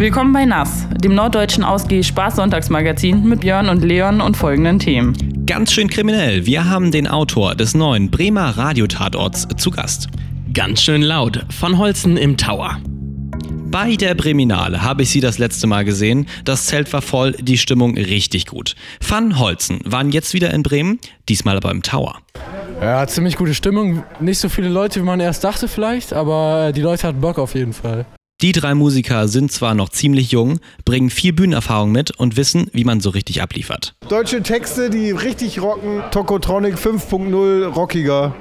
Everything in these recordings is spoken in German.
Willkommen bei Nass, dem norddeutschen Ausgeh Spaß-Sonntagsmagazin mit Björn und Leon und folgenden Themen. Ganz schön kriminell. Wir haben den Autor des neuen Bremer Radiotatorts zu Gast. Ganz schön laut. Von Holzen im Tower. Bei der Breminale habe ich sie das letzte Mal gesehen. Das Zelt war voll, die Stimmung richtig gut. Van Holzen waren jetzt wieder in Bremen, diesmal aber im Tower. Ja, ziemlich gute Stimmung. Nicht so viele Leute, wie man erst dachte vielleicht, aber die Leute hatten Bock auf jeden Fall. Die drei Musiker sind zwar noch ziemlich jung, bringen viel Bühnenerfahrung mit und wissen, wie man so richtig abliefert. Deutsche Texte, die richtig rocken. Tokotronic 5.0 rockiger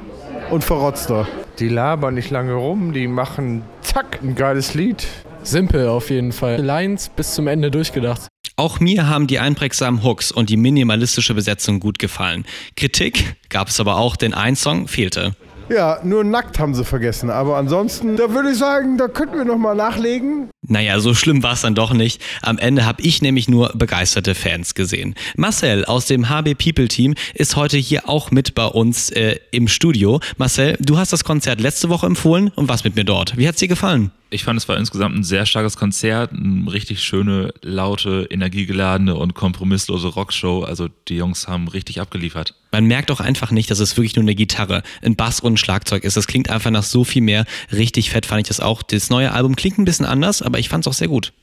und verrotzter. Die labern nicht lange rum, die machen zack, ein geiles Lied. Simpel auf jeden Fall. Lines bis zum Ende durchgedacht. Auch mir haben die einprägsamen Hooks und die minimalistische Besetzung gut gefallen. Kritik gab es aber auch, denn ein Song fehlte. Ja, nur nackt haben sie vergessen. Aber ansonsten, da würde ich sagen, da könnten wir nochmal nachlegen. Naja, so schlimm war es dann doch nicht. Am Ende habe ich nämlich nur begeisterte Fans gesehen. Marcel aus dem HB People Team ist heute hier auch mit bei uns äh, im Studio. Marcel, du hast das Konzert letzte Woche empfohlen und warst mit mir dort. Wie hat es dir gefallen? Ich fand, es war insgesamt ein sehr starkes Konzert, eine richtig schöne, laute, energiegeladene und kompromisslose Rockshow. Also die Jungs haben richtig abgeliefert. Man merkt auch einfach nicht, dass es wirklich nur eine Gitarre, ein Bass und ein Schlagzeug ist. Das klingt einfach nach so viel mehr. Richtig fett fand ich das auch. Das neue Album klingt ein bisschen anders, aber ich fand es auch sehr gut.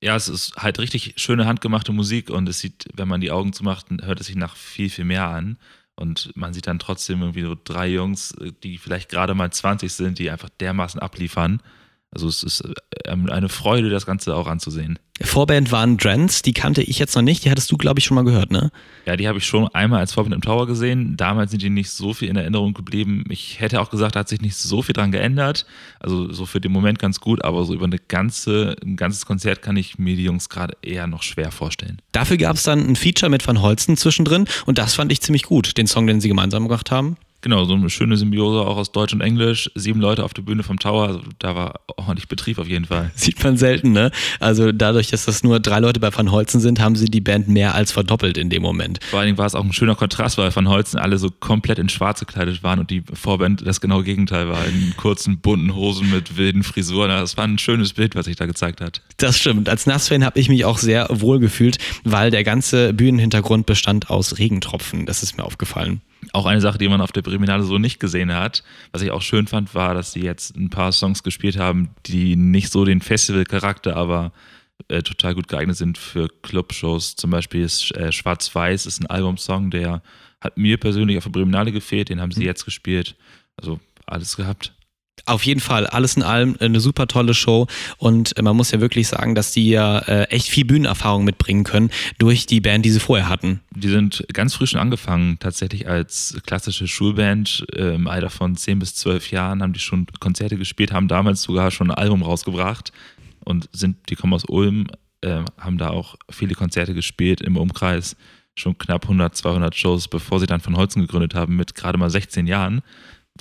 Ja, es ist halt richtig schöne handgemachte Musik und es sieht, wenn man die Augen zumacht, hört es sich nach viel, viel mehr an. Und man sieht dann trotzdem irgendwie so drei Jungs, die vielleicht gerade mal 20 sind, die einfach dermaßen abliefern. Also es ist ähm, eine Freude, das Ganze auch anzusehen. Vorband waren Drents, die kannte ich jetzt noch nicht, die hattest du, glaube ich, schon mal gehört, ne? Ja, die habe ich schon einmal als Vorband im Tower gesehen. Damals sind die nicht so viel in Erinnerung geblieben. Ich hätte auch gesagt, da hat sich nicht so viel dran geändert. Also so für den Moment ganz gut, aber so über eine ganze, ein ganzes Konzert kann ich mir die Jungs gerade eher noch schwer vorstellen. Dafür gab es dann ein Feature mit Van Holzen zwischendrin und das fand ich ziemlich gut, den Song, den sie gemeinsam gemacht haben. Genau, so eine schöne Symbiose auch aus Deutsch und Englisch. Sieben Leute auf der Bühne vom Tower, also da war ordentlich Betrieb auf jeden Fall. Sieht man selten, ne? Also dadurch, dass das nur drei Leute bei Van Holzen sind, haben sie die Band mehr als verdoppelt in dem Moment. Vor allen Dingen war es auch ein schöner Kontrast, weil Van Holzen alle so komplett in schwarz gekleidet waren und die Vorband das genaue Gegenteil war, in kurzen, bunten Hosen mit wilden Frisuren. Das war ein schönes Bild, was sich da gezeigt hat. Das stimmt. Als Nassfan habe ich mich auch sehr wohl gefühlt, weil der ganze Bühnenhintergrund bestand aus Regentropfen. Das ist mir aufgefallen. Auch eine Sache, die man auf der Breminale so nicht gesehen hat, was ich auch schön fand, war, dass sie jetzt ein paar Songs gespielt haben, die nicht so den Festivalcharakter, aber äh, total gut geeignet sind für Clubshows. Zum Beispiel ist äh, Schwarz-Weiß ist ein Albumsong, der hat mir persönlich auf der Breminale gefehlt, den haben sie jetzt gespielt. Also alles gehabt. Auf jeden Fall, alles in allem eine super tolle Show und man muss ja wirklich sagen, dass die ja äh, echt viel Bühnenerfahrung mitbringen können durch die Band, die sie vorher hatten. Die sind ganz früh schon angefangen, tatsächlich als klassische Schulband. Äh, Im Alter von 10 bis 12 Jahren haben die schon Konzerte gespielt, haben damals sogar schon ein Album rausgebracht und sind, die kommen aus Ulm, äh, haben da auch viele Konzerte gespielt im Umkreis, schon knapp 100, 200 Shows, bevor sie dann von Holzen gegründet haben mit gerade mal 16 Jahren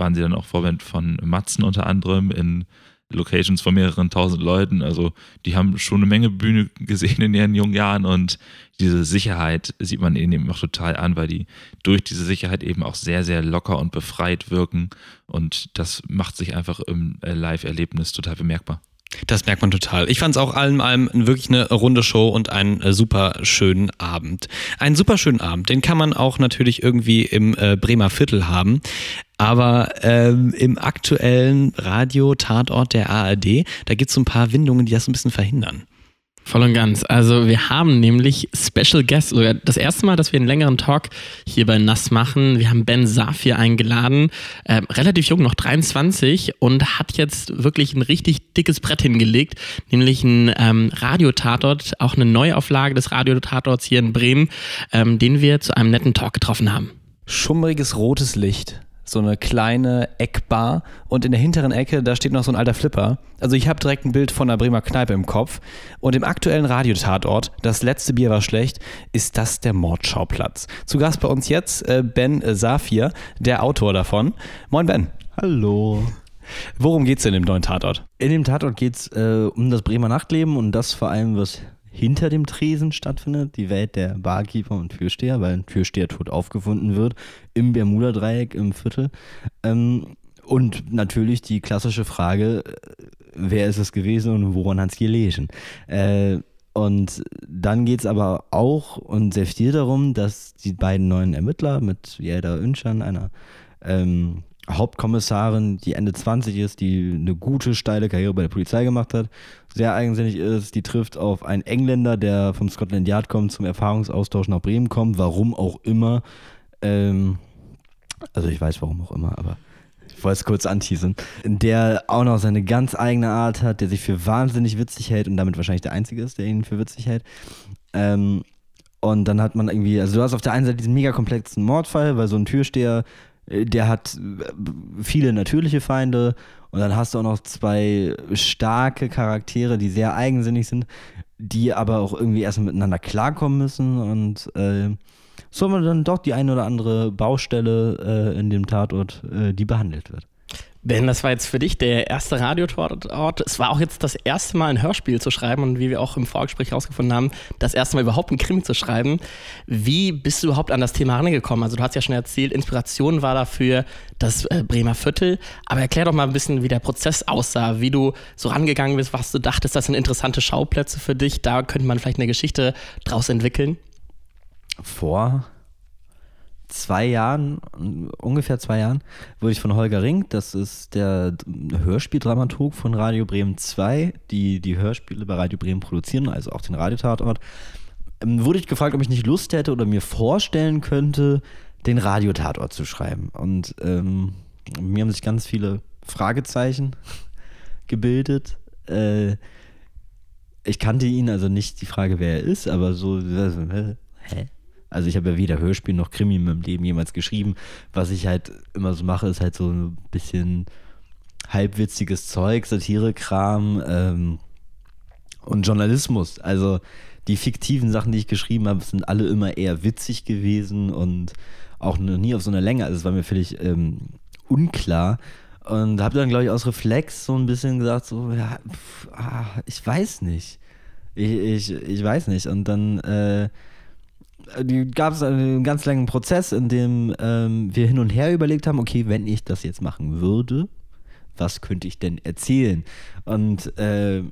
waren sie dann auch Vorband von Matzen unter anderem in Locations von mehreren tausend Leuten. Also die haben schon eine Menge Bühne gesehen in ihren jungen Jahren und diese Sicherheit sieht man ihnen eben auch total an, weil die durch diese Sicherheit eben auch sehr, sehr locker und befreit wirken und das macht sich einfach im Live-Erlebnis total bemerkbar. Das merkt man total. Ich fand es auch allem allem wirklich eine runde Show und einen äh, super schönen Abend. Einen super schönen Abend, den kann man auch natürlich irgendwie im äh, Bremer Viertel haben. Aber ähm, im aktuellen Radio-Tatort der ARD, da gibt es so ein paar Windungen, die das ein bisschen verhindern. Voll und ganz. Also wir haben nämlich Special Guests, sogar das erste Mal, dass wir einen längeren Talk hier bei Nass machen. Wir haben Ben Safir eingeladen, äh, relativ jung, noch 23 und hat jetzt wirklich ein richtig dickes Brett hingelegt, nämlich ein ähm, Radiotatort, auch eine Neuauflage des Radiotatorts hier in Bremen, ähm, den wir zu einem netten Talk getroffen haben. Schummriges rotes Licht so eine kleine Eckbar und in der hinteren Ecke, da steht noch so ein alter Flipper. Also ich habe direkt ein Bild von einer Bremer Kneipe im Kopf. Und im aktuellen Radiotatort, das letzte Bier war schlecht, ist das der Mordschauplatz. Zu Gast bei uns jetzt äh, Ben Safir, der Autor davon. Moin Ben. Hallo. Worum geht es in dem neuen Tatort? In dem Tatort geht es äh, um das Bremer Nachtleben und das vor allem, was hinter dem Tresen stattfindet, die Welt der Barkeeper und Türsteher, weil ein Türsteher tot aufgefunden wird, im Bermuda-Dreieck im Viertel. Ähm, und natürlich die klassische Frage, wer ist es gewesen und woran hat es gelegen. Äh, und dann geht es aber auch und sehr viel darum, dass die beiden neuen Ermittler mit Jelda Önschan, einer ähm, Hauptkommissarin, die Ende 20 ist, die eine gute, steile Karriere bei der Polizei gemacht hat, sehr eigensinnig ist, die trifft auf einen Engländer, der vom Scotland Yard kommt, zum Erfahrungsaustausch nach Bremen kommt, warum auch immer. Ähm, also ich weiß warum auch immer, aber ich wollte es kurz anteasern, der auch noch seine ganz eigene Art hat, der sich für wahnsinnig witzig hält und damit wahrscheinlich der Einzige ist, der ihn für witzig hält. Ähm, und dann hat man irgendwie, also du hast auf der einen Seite diesen mega komplexen Mordfall, weil so ein Türsteher, der hat äh, viele natürliche Feinde und dann hast du auch noch zwei starke Charaktere, die sehr eigensinnig sind, die aber auch irgendwie erstmal miteinander klarkommen müssen und äh, so haben wir dann doch die eine oder andere Baustelle äh, in dem Tatort, äh, die behandelt wird. Ben, das war jetzt für dich der erste Radiotatort. Es war auch jetzt das erste Mal ein Hörspiel zu schreiben und wie wir auch im Vorgespräch herausgefunden haben, das erste Mal überhaupt ein Krimi zu schreiben. Wie bist du überhaupt an das Thema herangekommen? Also du hast ja schon erzählt, Inspiration war dafür das äh, Bremer Viertel. Aber erklär doch mal ein bisschen, wie der Prozess aussah, wie du so rangegangen bist, was du dachtest, das sind interessante Schauplätze für dich. Da könnte man vielleicht eine Geschichte draus entwickeln. Vor zwei Jahren, ungefähr zwei Jahren, wurde ich von Holger Ring, das ist der Hörspieldramaturg von Radio Bremen 2, die die Hörspiele bei Radio Bremen produzieren, also auch den Radiotatort, ähm, wurde ich gefragt, ob ich nicht Lust hätte oder mir vorstellen könnte, den Radiotatort zu schreiben. Und ähm, mir haben sich ganz viele Fragezeichen gebildet. Äh, ich kannte ihn, also nicht die Frage, wer er ist, aber so, hä? Also ich habe ja weder Hörspiel noch Krimi in meinem Leben jemals geschrieben. Was ich halt immer so mache, ist halt so ein bisschen halbwitziges Zeug, Satirekram ähm, und Journalismus. Also die fiktiven Sachen, die ich geschrieben habe, sind alle immer eher witzig gewesen und auch noch nie auf so einer Länge. Also es war mir völlig ähm, unklar. Und habe dann, glaube ich, aus Reflex so ein bisschen gesagt, so, ja, pf, ah, ich weiß nicht. Ich, ich, ich weiß nicht. Und dann äh, gab es einen ganz langen Prozess, in dem ähm, wir hin und her überlegt haben, okay, wenn ich das jetzt machen würde, was könnte ich denn erzählen? Und äh,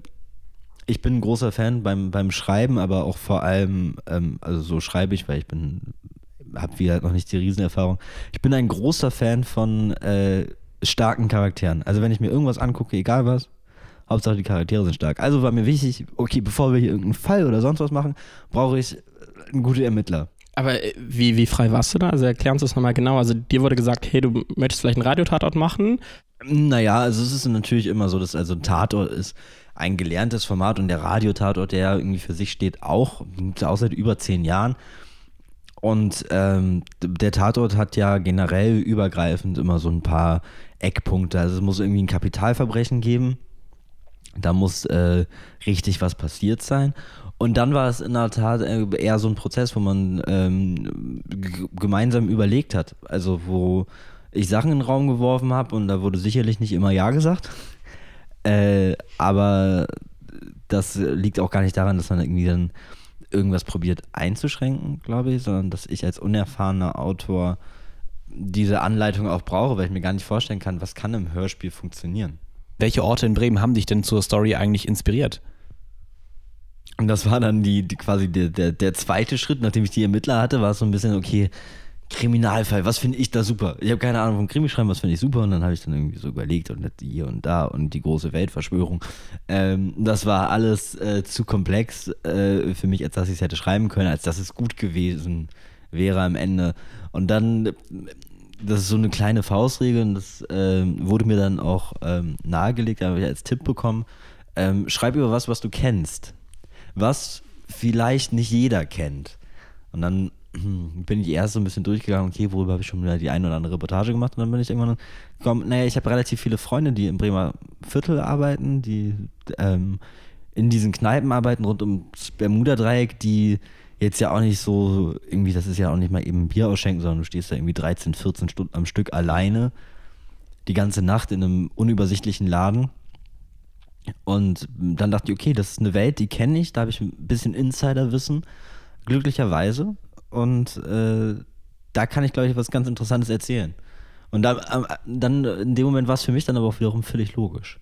ich bin ein großer Fan beim, beim Schreiben, aber auch vor allem, ähm, also so schreibe ich, weil ich bin, habe wieder noch nicht die Riesenerfahrung. Ich bin ein großer Fan von äh, starken Charakteren. Also wenn ich mir irgendwas angucke, egal was, Hauptsache die Charaktere sind stark. Also war mir wichtig, okay, bevor wir hier irgendeinen Fall oder sonst was machen, brauche ich ein guter Ermittler. Aber äh, wie, wie frei warst du da? Also erklär uns das nochmal genau. Also dir wurde gesagt, hey, du möchtest vielleicht einen Radiotatort machen. Naja, also es ist natürlich immer so, dass also ein Tatort ist ein gelerntes Format und der Radiotatort, der irgendwie für sich steht, auch, auch seit über zehn Jahren. Und ähm, der Tatort hat ja generell übergreifend immer so ein paar Eckpunkte. Also es muss irgendwie ein Kapitalverbrechen geben. Da muss äh, richtig was passiert sein. Und dann war es in der Tat äh, eher so ein Prozess, wo man ähm, gemeinsam überlegt hat. Also wo ich Sachen in den Raum geworfen habe und da wurde sicherlich nicht immer Ja gesagt. Äh, aber das liegt auch gar nicht daran, dass man irgendwie dann irgendwas probiert einzuschränken, glaube ich, sondern dass ich als unerfahrener Autor diese Anleitung auch brauche, weil ich mir gar nicht vorstellen kann, was kann im Hörspiel funktionieren. Welche Orte in Bremen haben dich denn zur Story eigentlich inspiriert? Und das war dann die, die quasi der, der, der zweite Schritt, nachdem ich die Ermittler hatte, war es so ein bisschen, okay, Kriminalfall, was finde ich da super? Ich habe keine Ahnung vom Krimi schreiben, was finde ich super? Und dann habe ich dann irgendwie so überlegt und hier und da und die große Weltverschwörung. Ähm, das war alles äh, zu komplex äh, für mich, als dass ich es hätte schreiben können, als dass es gut gewesen wäre am Ende. Und dann, das ist so eine kleine Faustregel und das äh, wurde mir dann auch ähm, nahegelegt, habe ich als Tipp bekommen. Ähm, schreib über was, was du kennst was vielleicht nicht jeder kennt. Und dann bin ich erst so ein bisschen durchgegangen, okay, worüber habe ich schon wieder die eine oder andere Reportage gemacht und dann bin ich irgendwann gekommen, naja, ich habe relativ viele Freunde, die im Bremer Viertel arbeiten, die ähm, in diesen Kneipen arbeiten rund ums Bermuda-Dreieck, die jetzt ja auch nicht so, irgendwie, das ist ja auch nicht mal eben Bier ausschenken, sondern du stehst da irgendwie 13, 14 Stunden am Stück alleine, die ganze Nacht in einem unübersichtlichen Laden und dann dachte ich, okay, das ist eine Welt, die kenne ich, da habe ich ein bisschen Insiderwissen, glücklicherweise. Und äh, da kann ich, glaube ich, was ganz Interessantes erzählen. Und dann, dann in dem Moment war es für mich dann aber auch wiederum völlig logisch.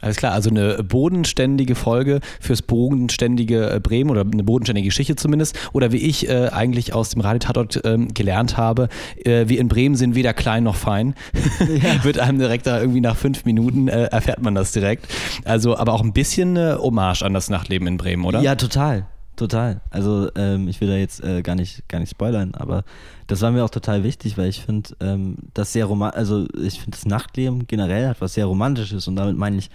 Alles klar, also eine bodenständige Folge fürs bodenständige äh, Bremen oder eine bodenständige Geschichte zumindest. Oder wie ich äh, eigentlich aus dem Radiotatort ähm, gelernt habe, äh, wir in Bremen sind weder klein noch fein. Wird einem direkt da irgendwie nach fünf Minuten äh, erfährt man das direkt. Also aber auch ein bisschen äh, Hommage an das Nachtleben in Bremen, oder? Ja, total. Total. Also ähm, ich will da jetzt äh, gar, nicht, gar nicht spoilern, aber das war mir auch total wichtig, weil ich finde, ähm, das sehr romantisch, also ich finde das Nachtleben generell hat was sehr Romantisches und damit meine ich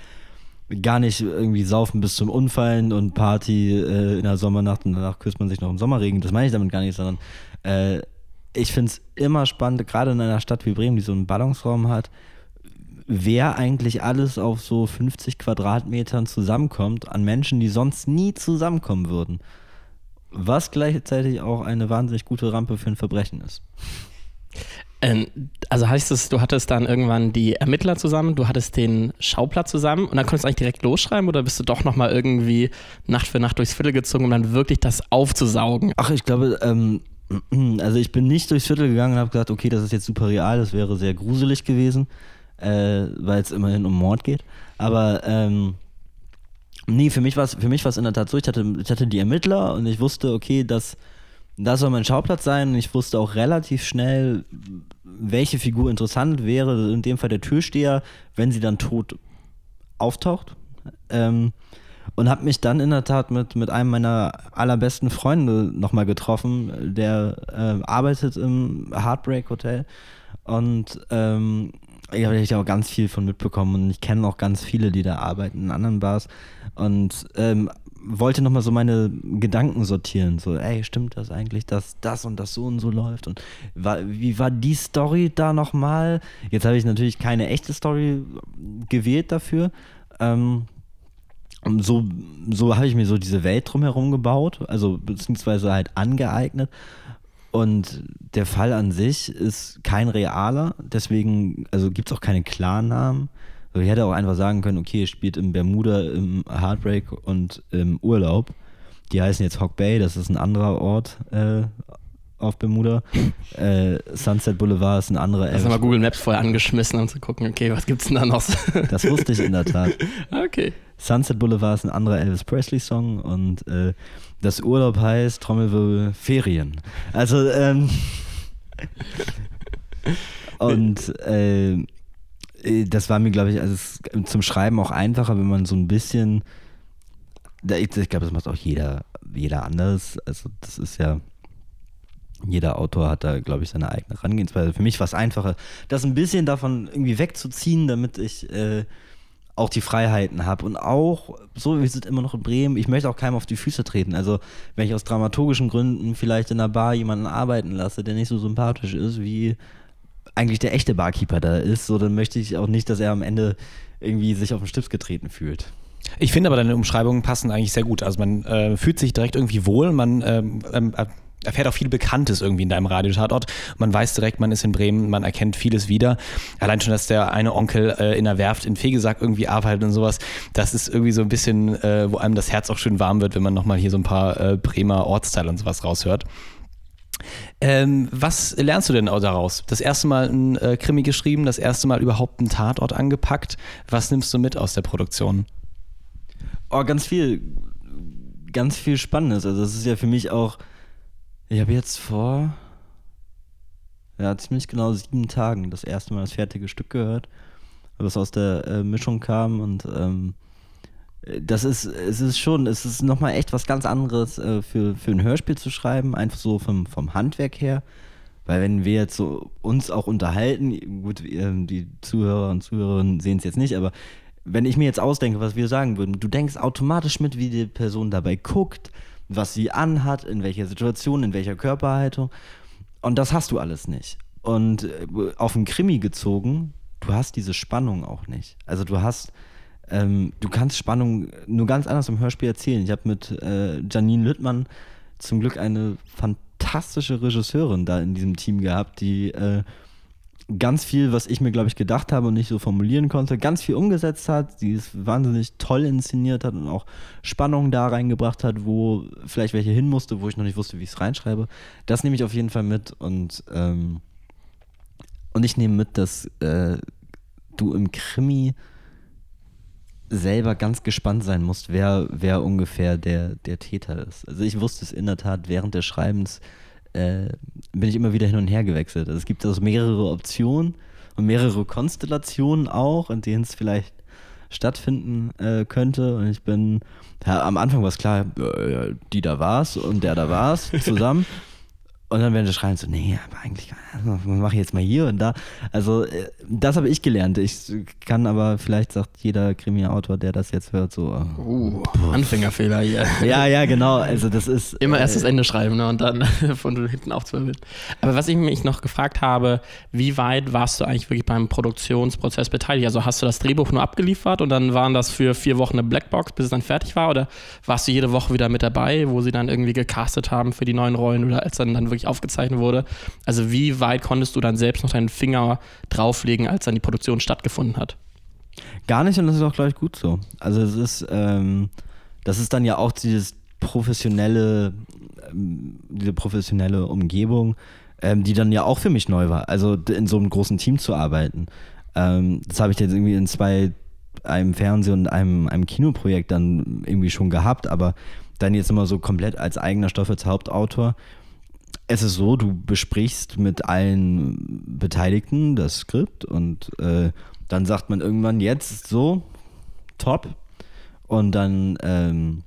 gar nicht irgendwie saufen bis zum Unfallen und Party äh, in der Sommernacht und danach küsst man sich noch im Sommerregen. Das meine ich damit gar nicht, sondern äh, ich finde es immer spannend, gerade in einer Stadt wie Bremen, die so einen Ballungsraum hat, wer eigentlich alles auf so 50 Quadratmetern zusammenkommt an Menschen, die sonst nie zusammenkommen würden. Was gleichzeitig auch eine wahnsinnig gute Rampe für ein Verbrechen ist. Ähm, also heißt es, du hattest dann irgendwann die Ermittler zusammen, du hattest den Schauplatz zusammen und dann konntest du eigentlich direkt losschreiben oder bist du doch nochmal irgendwie Nacht für Nacht durchs Viertel gezogen, um dann wirklich das aufzusaugen? Ach, ich glaube, ähm, also ich bin nicht durchs Viertel gegangen und habe gesagt, okay, das ist jetzt super real, das wäre sehr gruselig gewesen, äh, weil es immerhin um Mord geht. Aber ähm, nee, für mich war es für mich war's in der Tat so, ich hatte, ich hatte die Ermittler und ich wusste, okay, das, das soll mein Schauplatz sein und ich wusste auch relativ schnell, welche Figur interessant wäre, in dem Fall der Türsteher, wenn sie dann tot auftaucht. Ähm, und habe mich dann in der Tat mit, mit einem meiner allerbesten Freunde nochmal getroffen, der äh, arbeitet im Heartbreak Hotel und ähm, ich habe ich auch ganz viel von mitbekommen und ich kenne auch ganz viele, die da arbeiten in anderen Bars und ähm, wollte nochmal so meine Gedanken sortieren. So, ey, stimmt das eigentlich, dass das und das so und so läuft? Und war, wie war die Story da nochmal? Jetzt habe ich natürlich keine echte Story gewählt dafür. Ähm, so, so habe ich mir so diese Welt drumherum gebaut, also beziehungsweise halt angeeignet. Und der Fall an sich ist kein realer, deswegen, also gibt es auch keine Klarnamen. Also ich hätte auch einfach sagen können, okay, ihr spielt im Bermuda, im Heartbreak und im Urlaub. Die heißen jetzt Hawk Bay, das ist ein anderer Ort äh, auf Bermuda. äh, Sunset Boulevard ist ein anderer Hast du mal Google Maps vorher angeschmissen, um zu gucken, okay, was gibt's denn da noch? das wusste ich in der Tat. okay. Sunset Boulevard ist ein anderer Elvis Presley Song und äh, das Urlaub heißt Trommelwirbel Ferien. Also, ähm, und äh, das war mir, glaube ich, also zum Schreiben auch einfacher, wenn man so ein bisschen, ich, ich glaube, das macht auch jeder, jeder anders. Also, das ist ja, jeder Autor hat da, glaube ich, seine eigene Herangehensweise. Für mich war es einfacher, das ein bisschen davon irgendwie wegzuziehen, damit ich äh, auch die Freiheiten habe. Und auch, so wie es immer noch in Bremen, ich möchte auch keinem auf die Füße treten. Also, wenn ich aus dramaturgischen Gründen vielleicht in einer Bar jemanden arbeiten lasse, der nicht so sympathisch ist, wie eigentlich der echte Barkeeper da ist, so dann möchte ich auch nicht, dass er am Ende irgendwie sich auf den Stift getreten fühlt. Ich finde aber deine Umschreibungen passen eigentlich sehr gut. Also man äh, fühlt sich direkt irgendwie wohl, man ähm, ähm, erfährt auch viel Bekanntes irgendwie in deinem Radiotatort. Man weiß direkt, man ist in Bremen, man erkennt vieles wieder. Allein schon, dass der eine Onkel äh, in der Werft in Fegesack irgendwie arbeitet und sowas, das ist irgendwie so ein bisschen, äh, wo einem das Herz auch schön warm wird, wenn man nochmal hier so ein paar äh, Bremer Ortsteile und sowas raushört. Ähm, was lernst du denn daraus? Das erste Mal ein äh, Krimi geschrieben, das erste Mal überhaupt einen Tatort angepackt. Was nimmst du mit aus der Produktion? Oh, ganz viel, ganz viel Spannendes. Also das ist ja für mich auch ich habe jetzt vor ja, ziemlich genau sieben Tagen das erste Mal das fertige Stück gehört, was aus der äh, Mischung kam und ähm, das ist, es ist schon, es ist nochmal echt was ganz anderes äh, für, für ein Hörspiel zu schreiben, einfach so vom, vom Handwerk her. Weil wenn wir jetzt so uns auch unterhalten, gut, ähm, die Zuhörer und Zuhörerinnen sehen es jetzt nicht, aber wenn ich mir jetzt ausdenke, was wir sagen würden, du denkst automatisch mit, wie die Person dabei guckt, was sie anhat, in welcher Situation, in welcher Körperhaltung. Und das hast du alles nicht. Und äh, auf einen Krimi gezogen, du hast diese Spannung auch nicht. Also du hast, ähm, du kannst Spannung nur ganz anders im Hörspiel erzählen. Ich habe mit äh, Janine Lüttmann zum Glück eine fantastische Regisseurin da in diesem Team gehabt, die äh, ganz viel, was ich mir, glaube ich, gedacht habe und nicht so formulieren konnte, ganz viel umgesetzt hat, die es wahnsinnig toll inszeniert hat und auch Spannung da reingebracht hat, wo vielleicht welche hin musste, wo ich noch nicht wusste, wie ich es reinschreibe. Das nehme ich auf jeden Fall mit und, ähm, und ich nehme mit, dass äh, du im Krimi selber ganz gespannt sein musst, wer, wer ungefähr der, der Täter ist. Also ich wusste es in der Tat während des Schreibens, äh, bin ich immer wieder hin und her gewechselt. Also es gibt also mehrere Optionen und mehrere Konstellationen auch, in denen es vielleicht stattfinden äh, könnte. Und ich bin, ja, am Anfang war es klar, äh, die da war's und der da war's zusammen. Und dann werden sie schreien so, nee, aber eigentlich, was mache ich jetzt mal hier und da. Also äh, das habe ich gelernt. Ich kann aber, vielleicht sagt jeder Krimi-Autor, der das jetzt hört, so. äh, Uh, Anfängerfehler hier. Ja, ja, genau. Also das ist. Immer erst das äh, Ende schreiben ne? und dann von hinten aufzuwirbeln. Aber was ich mich noch gefragt habe, wie weit warst du eigentlich wirklich beim Produktionsprozess beteiligt? Also hast du das Drehbuch nur abgeliefert und dann waren das für vier Wochen eine Blackbox, bis es dann fertig war? Oder warst du jede Woche wieder mit dabei, wo sie dann irgendwie gecastet haben für die neuen Rollen oder als dann, dann wirklich aufgezeichnet wurde? Also wie weit konntest du dann selbst noch deinen Finger drauflegen, als dann die Produktion stattgefunden hat? Gar nicht und das ist auch, glaube ich, gut so. Also es ist, ähm, das ist dann ja auch dieses professionelle, ähm, diese professionelle Umgebung, ähm, die dann ja auch für mich neu war. Also in so einem großen Team zu arbeiten. Ähm, das habe ich jetzt irgendwie in zwei, einem Fernseh- und einem, einem Kinoprojekt dann irgendwie schon gehabt, aber dann jetzt immer so komplett als eigener Stoff als Hauptautor. Es ist so, du besprichst mit allen Beteiligten das Skript und äh, dann sagt man irgendwann jetzt so, top. Und dann ähm,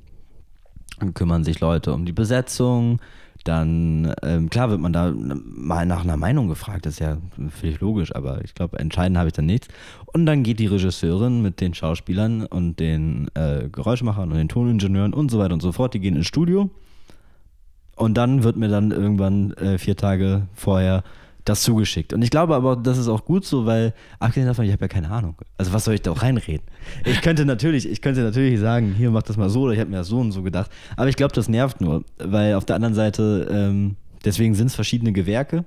kümmern sich Leute um die Besetzung. Dann, ähm, klar wird man da mal nach einer Meinung gefragt, das ist ja völlig logisch, aber ich glaube, entscheiden habe ich dann nichts. Und dann geht die Regisseurin mit den Schauspielern und den äh, Geräuschmachern und den Toningenieuren und so weiter und so fort, die gehen ins Studio. Und dann wird mir dann irgendwann äh, vier Tage vorher das zugeschickt. Und ich glaube aber, das ist auch gut so, weil abgesehen davon, ich habe ja keine Ahnung. Also was soll ich da auch reinreden? Ich könnte natürlich, ich könnte natürlich sagen, hier mach das mal so oder ich habe mir das so und so gedacht. Aber ich glaube, das nervt nur, weil auf der anderen Seite, ähm, deswegen sind es verschiedene Gewerke.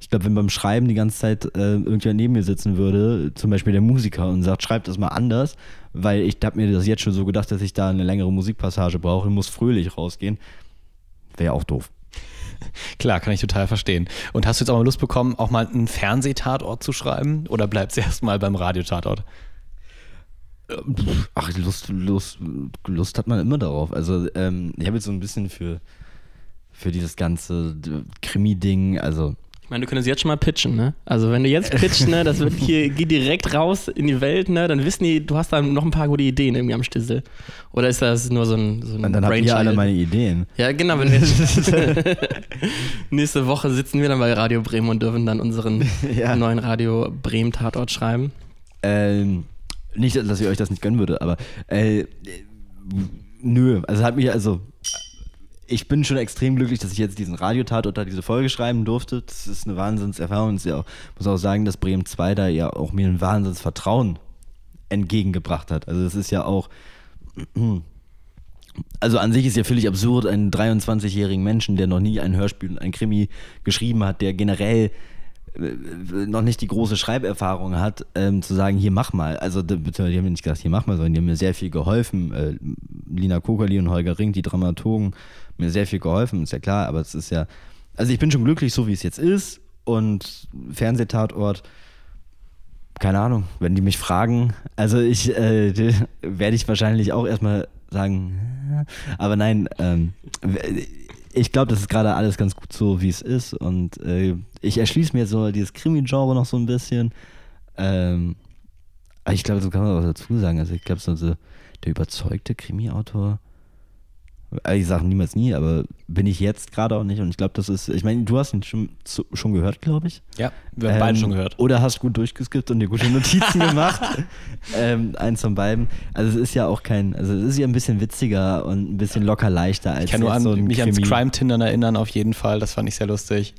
Ich glaube, wenn beim Schreiben die ganze Zeit äh, irgendwer neben mir sitzen würde, zum Beispiel der Musiker und sagt, schreib das mal anders, weil ich habe mir das jetzt schon so gedacht, dass ich da eine längere Musikpassage brauche und muss fröhlich rausgehen, wäre auch doof. Klar, kann ich total verstehen. Und hast du jetzt auch mal Lust bekommen, auch mal einen Fernsehtatort zu schreiben? Oder bleibst du erstmal beim Radiotatort? Ach, Lust, Lust, Lust hat man immer darauf. Also, ähm, ich habe jetzt so ein bisschen für, für dieses ganze Krimi-Ding, also Ich meine, du könntest jetzt schon mal pitchen, ne? Also wenn du jetzt pitchst, ne, das wird hier, geht direkt raus in die Welt, ne? Dann wissen die, du hast da noch ein paar gute Ideen irgendwie am Stissel. Oder ist das nur so ein, so ein Und dann habt ihr alle meine Ideen. Ja, genau. Wenn wir Nächste Woche sitzen wir dann bei Radio Bremen und dürfen dann unseren Ja. neuen Radio Bremen Tatort schreiben. Ähm, nicht, dass ich euch das nicht gönnen würde, aber äh, nö, also hat mich, also ich bin schon extrem glücklich, dass ich jetzt diesen Radiotat oder diese Folge schreiben durfte. Das ist eine Wahnsinnserfahrung. Ich muss auch sagen, dass Bremen 2 da ja auch mir ein Wahnsinnsvertrauen entgegengebracht hat. Also es ist ja auch, also an sich ist ja völlig absurd, einen 23-jährigen Menschen, der noch nie ein Hörspiel und ein Krimi geschrieben hat, der generell äh, noch nicht die große Schreiberfahrung hat, ähm, zu sagen, hier mach mal. Also die haben mir nicht gesagt, hier mach mal, sondern die haben mir sehr viel geholfen. Äh, Lina Kokerli und Holger Ring, die Dramaturgen, mir sehr viel geholfen, ist ja klar, aber es ist ja, also ich bin schon glücklich, so wie es jetzt ist und Fernsehtatort, keine Ahnung, wenn die mich fragen, also ich äh, werde ich wahrscheinlich auch erstmal sagen, äh, aber nein, ähm, ich glaube, das ist gerade alles ganz gut so, wie es ist und äh, ich erschließe mir so dieses Krimi-Genre noch so ein bisschen. Ähm, ich glaube, so kann man auch dazu sagen, also ich glaube, so der überzeugte Krimi-Autor, ich sage niemals nie, aber bin ich jetzt gerade auch nicht und ich glaube, das ist, ich meine, du hast ihn schon, schon gehört, glaube ich. Ja, wir haben beide Ähm, schon gehört. Oder hast gut durchgeskippt und dir gute Notizen gemacht. ähm, eins von beiden. Also es ist ja auch kein, also es ist ja ein bisschen witziger und ein bisschen locker leichter als Ich kann nur an, so mich ans Krimi. Crime-Tindern erinnern, auf jeden Fall. Das fand ich sehr lustig.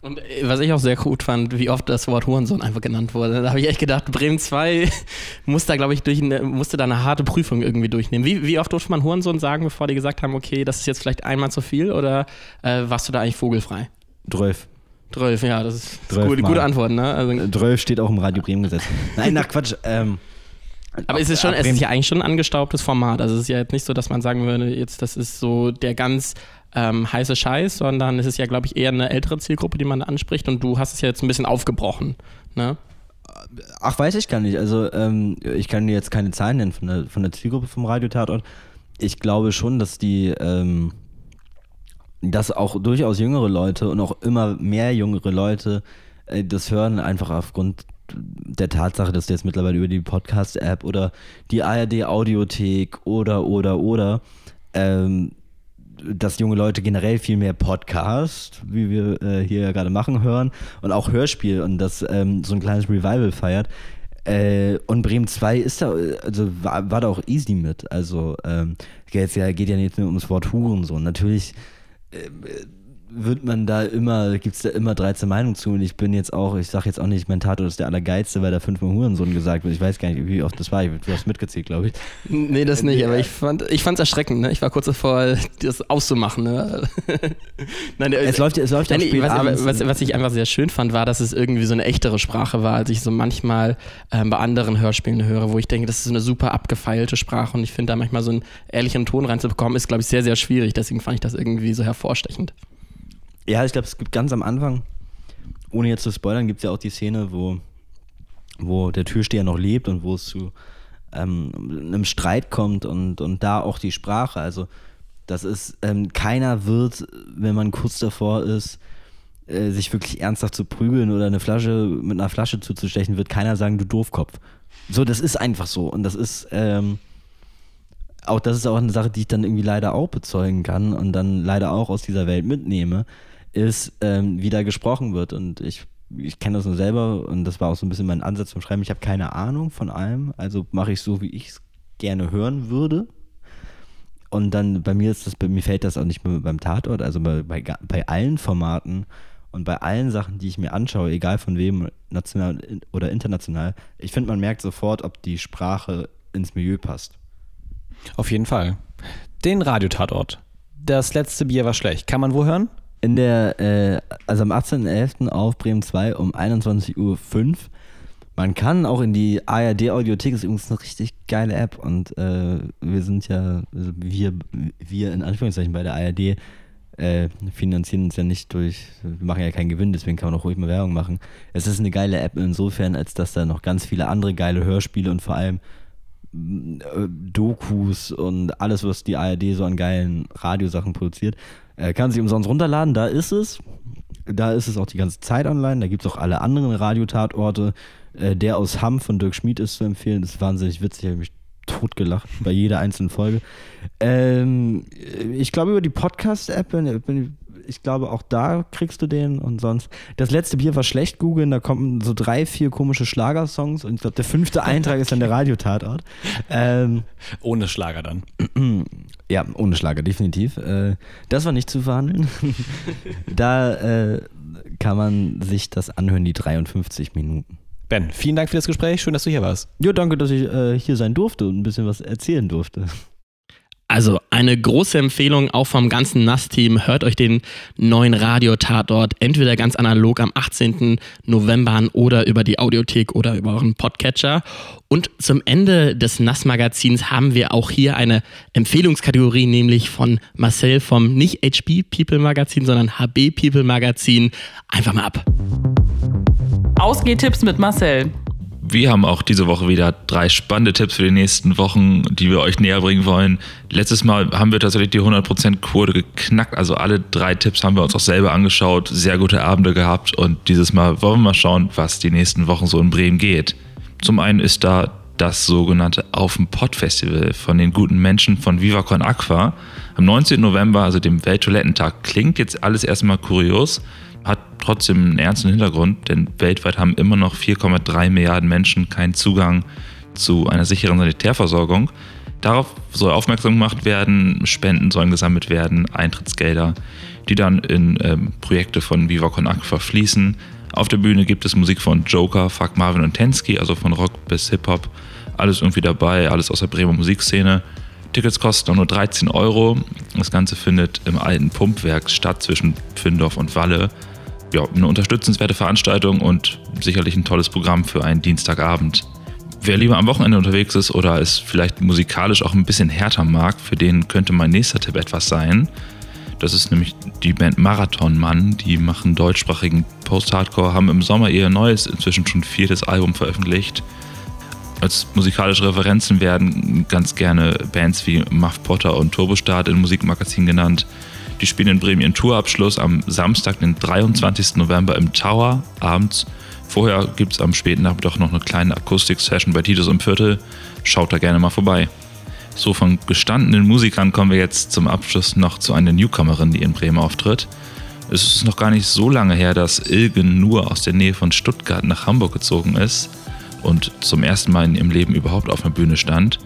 Und äh, was ich auch sehr gut fand, wie oft das Wort Hurensohn einfach genannt wurde. Da habe ich echt gedacht, Bremen 2 muss da, glaube ich, durch eine, musste da eine harte Prüfung irgendwie durchnehmen. Wie, wie oft durfte man Hurensohn sagen, bevor die gesagt haben, okay, das ist jetzt vielleicht einmal zu viel oder äh, warst du da eigentlich vogelfrei? Drölf. Drölf, ja, das ist, ist Drölf gute, Antwort, ne? Also, Drölf steht auch im Radio Bremen Gesetz. Nein, nach Quatsch. Ähm, aber es ist schon, es ist ja eigentlich schon ein angestaubtes Format. Also es ist ja jetzt nicht so, dass man sagen würde, jetzt das ist so der ganz ähm, heiße Scheiß, sondern es ist ja, glaube ich, eher eine ältere Zielgruppe, die man anspricht und du hast es ja jetzt ein bisschen aufgebrochen. Ne? Ach, weiß ich gar nicht. Also, ähm, ich kann dir jetzt keine Zahlen nennen von der, von der Zielgruppe vom Radiotatort. Ich glaube schon, dass die, ähm, dass auch durchaus jüngere Leute und auch immer mehr jüngere Leute äh, das hören, einfach aufgrund der Tatsache, dass du jetzt mittlerweile über die Podcast-App oder die ARD-Audiothek oder, oder, oder, ähm, dass junge Leute generell viel mehr Podcast, wie wir äh, hier ja gerade machen, hören und auch Hörspiel und das ähm, so ein kleines Revival feiert. Äh, und Bremen 2 ist da, also war, war da auch easy mit. Also ähm, jetzt ja, geht ja nicht nur ums Wort Hurensohn. Natürlich äh, wird man da immer, gibt es da immer 13 Meinungen zu und ich bin jetzt auch, ich sage jetzt auch nicht, mein Tatort ist der Allergeilste, weil da fünfmal Hurensohn gesagt wird. Ich weiß gar nicht, wie oft das war. Du hast mitgezählt, glaube ich. Nee, das nicht, aber ich fand ich fand's erschreckend, ne? Ich war kurz davor, das auszumachen, ne? Nein, Es läuft, es läuft Nein, spät was, was, was ich einfach sehr schön fand, war, dass es irgendwie so eine echtere Sprache war, als ich so manchmal ähm, bei anderen Hörspielen höre, wo ich denke, das ist so eine super abgefeilte Sprache und ich finde da manchmal so einen ehrlichen Ton reinzubekommen, ist, glaube ich, sehr, sehr schwierig. Deswegen fand ich das irgendwie so hervorstechend. Ja, ich glaube, es gibt ganz am Anfang, ohne jetzt zu spoilern, gibt es ja auch die Szene, wo, wo der Türsteher noch lebt und wo es zu ähm, einem Streit kommt und, und da auch die Sprache. Also, das ist, ähm, keiner wird, wenn man kurz davor ist, äh, sich wirklich ernsthaft zu prügeln oder eine Flasche mit einer Flasche zuzustechen, wird keiner sagen, du Doofkopf. So, das ist einfach so. Und das ist, ähm, auch das ist auch eine Sache, die ich dann irgendwie leider auch bezeugen kann und dann leider auch aus dieser Welt mitnehme, ist, ähm, wie da gesprochen wird. Und ich, ich kenne das nur selber und das war auch so ein bisschen mein Ansatz zum Schreiben. Ich habe keine Ahnung von allem, also mache ich so, wie ich es gerne hören würde. Und dann bei mir ist das, bei mir fällt das auch nicht nur beim Tatort, also bei, bei, bei allen Formaten und bei allen Sachen, die ich mir anschaue, egal von wem, national oder international, ich finde, man merkt sofort, ob die Sprache ins Milieu passt. Auf jeden Fall. Den Radiotatort. Das letzte Bier war schlecht. Kann man wo hören? In der, äh, also am 18.11. auf Bremen 2 um 21.05 Uhr. Man kann auch in die ARD-Audiothek, ist übrigens eine richtig geile App und äh, wir sind ja, also wir, wir in Anführungszeichen bei der ARD äh, finanzieren uns ja nicht durch, wir machen ja keinen Gewinn, deswegen kann man auch ruhig mal Werbung machen. Es ist eine geile App insofern, als dass da noch ganz viele andere geile Hörspiele und vor allem Dokus und alles, was die ARD so an geilen Radiosachen produziert, äh, kann sich umsonst runterladen. Da ist es. Da ist es auch die ganze Zeit online. Da gibt es auch alle anderen Radiotatorte. Äh, der aus Hamm von Dirk Schmid ist zu empfehlen. Das ist wahnsinnig witzig. Ich habe mich totgelacht bei jeder einzelnen Folge. Ähm, ich glaube, über die Podcast-App, bin- bin- ich glaube, auch da kriegst du den und sonst. Das letzte Bier war schlecht googeln, da kommen so drei, vier komische Schlagersongs und ich glaube, der fünfte Eintrag ist dann der Radiotatort. Ähm, Ohne Schlager dann. ja, ohne Schlager, definitiv. Äh, das war nicht zu verhandeln. da äh, kann man sich das anhören, die 53 Minuten. Ben, vielen Dank für das Gespräch. Schön, dass du hier warst. Ja, danke, dass ich äh, hier sein durfte und ein bisschen was erzählen durfte. Also eine große Empfehlung auch vom ganzen NAS-Team. Hört euch den neuen Radiotatort entweder ganz analog am 18. November an oder über die Audiothek oder über euren Podcatcher. Und zum Ende des NAS-Magazins haben wir auch hier eine Empfehlungskategorie, nämlich von Marcel vom nicht HB People Magazin, sondern HB People Magazin. Einfach mal ab. Ausgehtipps mit Marcel. Wir haben auch diese Woche wieder drei spannende Tipps für die nächsten Wochen, die wir euch näher bringen wollen. Letztes Mal haben wir tatsächlich die 100%-Quote geknackt. Also alle drei Tipps haben wir uns auch selber angeschaut, sehr gute Abende gehabt und dieses Mal wollen wir mal schauen, was die nächsten Wochen so in Bremen geht. Zum einen ist da das sogenannte Auf dem Pott Festival von den guten Menschen von Viva Con Aqua. Am 19. November, also dem Welttoilettentag, klingt jetzt alles erstmal kurios, hat trotzdem einen ernsten Hintergrund, denn weltweit haben immer noch 4,3 Milliarden Menschen keinen Zugang zu einer sicheren Sanitärversorgung. Darauf soll aufmerksam gemacht werden, Spenden sollen gesammelt werden, Eintrittsgelder, die dann in ähm, Projekte von Viva Con Aqua fließen. Auf der Bühne gibt es Musik von Joker, Fuck Marvin und Tensky, also von Rock bis Hip-Hop. Alles irgendwie dabei, alles aus der Bremer Musikszene. Tickets kosten auch nur 13 Euro. Das Ganze findet im alten Pumpwerk statt zwischen Pfindorf und Walle. Ja, eine unterstützenswerte Veranstaltung und sicherlich ein tolles Programm für einen Dienstagabend. Wer lieber am Wochenende unterwegs ist oder es vielleicht musikalisch auch ein bisschen härter mag, für den könnte mein nächster Tipp etwas sein. Das ist nämlich die Band Marathon Mann. Die machen deutschsprachigen Post-Hardcore, haben im Sommer ihr neues, inzwischen schon viertes Album veröffentlicht. Als musikalische Referenzen werden ganz gerne Bands wie Muff Potter und Turbostart in Musikmagazinen genannt. Die spielen in Bremen ihren Tourabschluss am Samstag, den 23. November im Tower abends. Vorher gibt es am späten Nachmittag noch eine kleine Akustik-Session bei Titus im Viertel. Schaut da gerne mal vorbei. So von gestandenen Musikern kommen wir jetzt zum Abschluss noch zu einer Newcomerin, die in Bremen auftritt. Es ist noch gar nicht so lange her, dass Ilgen nur aus der Nähe von Stuttgart nach Hamburg gezogen ist und zum ersten Mal in ihrem Leben überhaupt auf einer Bühne stand.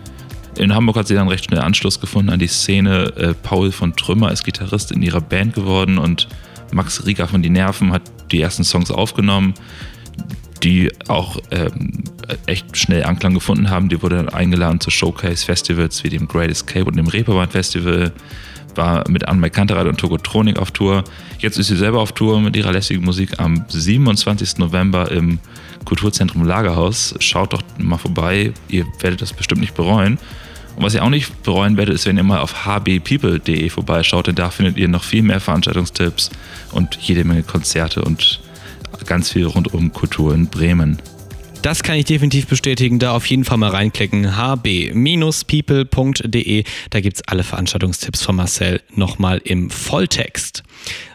In Hamburg hat sie dann recht schnell Anschluss gefunden an die Szene. Äh, Paul von Trümmer ist Gitarrist in ihrer Band geworden und Max Rieger von Die Nerven hat die ersten Songs aufgenommen die auch ähm, echt schnell Anklang gefunden haben. Die wurde dann eingeladen zu Showcase-Festivals wie dem Great Escape und dem Reeperbahn Festival. War mit Anne Kantereit und Togotronik auf Tour. Jetzt ist sie selber auf Tour mit ihrer lässigen Musik am 27. November im Kulturzentrum Lagerhaus. Schaut doch mal vorbei, ihr werdet das bestimmt nicht bereuen. Und was ihr auch nicht bereuen werdet, ist, wenn ihr mal auf hbpeople.de vorbeischaut, denn da findet ihr noch viel mehr Veranstaltungstipps und jede Menge Konzerte und ganz viel rund um Kultur in Bremen. Das kann ich definitiv bestätigen. Da auf jeden Fall mal reinklicken. hb-people.de. Da gibt es alle Veranstaltungstipps von Marcel nochmal im Volltext.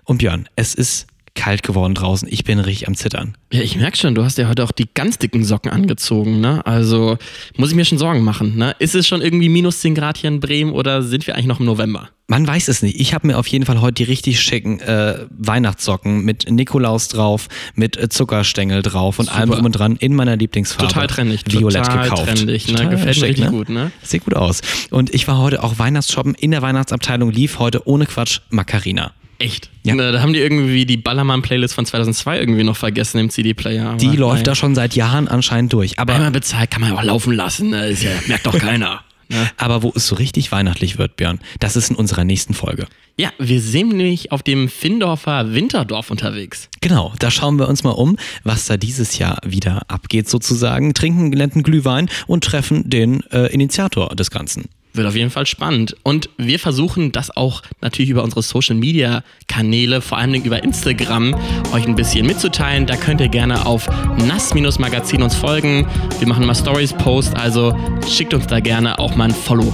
Und Björn, es ist kalt geworden draußen. Ich bin richtig am Zittern. Ja, ich merke schon, du hast ja heute auch die ganz dicken Socken angezogen, ne? Also muss ich mir schon Sorgen machen, ne? Ist es schon irgendwie minus 10 Grad hier in Bremen oder sind wir eigentlich noch im November? Man weiß es nicht. Ich habe mir auf jeden Fall heute die richtig schicken äh, Weihnachtssocken mit Nikolaus drauf, mit äh, Zuckerstängel drauf und Super. allem drum und dran in meiner Lieblingsfarbe. Total trendig. Violett total gekauft. trendig, ne? Total Gefällt mir schick, richtig ne? gut, ne? Sieht gut aus. Und ich war heute auch Weihnachtsshoppen. In der Weihnachtsabteilung lief heute ohne Quatsch Macarena. Echt? Ja. Ne, da haben die irgendwie die Ballermann-Playlist von 2002 irgendwie noch vergessen im CD-Player. Die läuft da schon seit Jahren anscheinend durch. Aber, Einmal bezahlt kann man ja auch laufen lassen, ne? Ist ja, merkt doch keiner. Ne? aber wo es so richtig weihnachtlich wird, Björn, das ist in unserer nächsten Folge. Ja, wir sind nämlich auf dem Findorfer Winterdorf unterwegs. Genau, da schauen wir uns mal um, was da dieses Jahr wieder abgeht sozusagen, trinken einen netten Glühwein und treffen den äh, Initiator des Ganzen. Wird auf jeden Fall spannend. Und wir versuchen das auch natürlich über unsere Social Media Kanäle, vor allen Dingen über Instagram, euch ein bisschen mitzuteilen. Da könnt ihr gerne auf nass-magazin uns folgen. Wir machen mal Stories Post, also schickt uns da gerne auch mal ein Follow.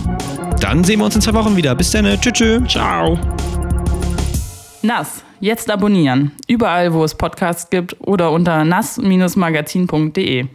Dann sehen wir uns in zwei Wochen wieder. Bis dann, tschüss. tschüss. Ciao. Nass. Jetzt abonnieren. Überall, wo es Podcasts gibt oder unter nass-magazin.de.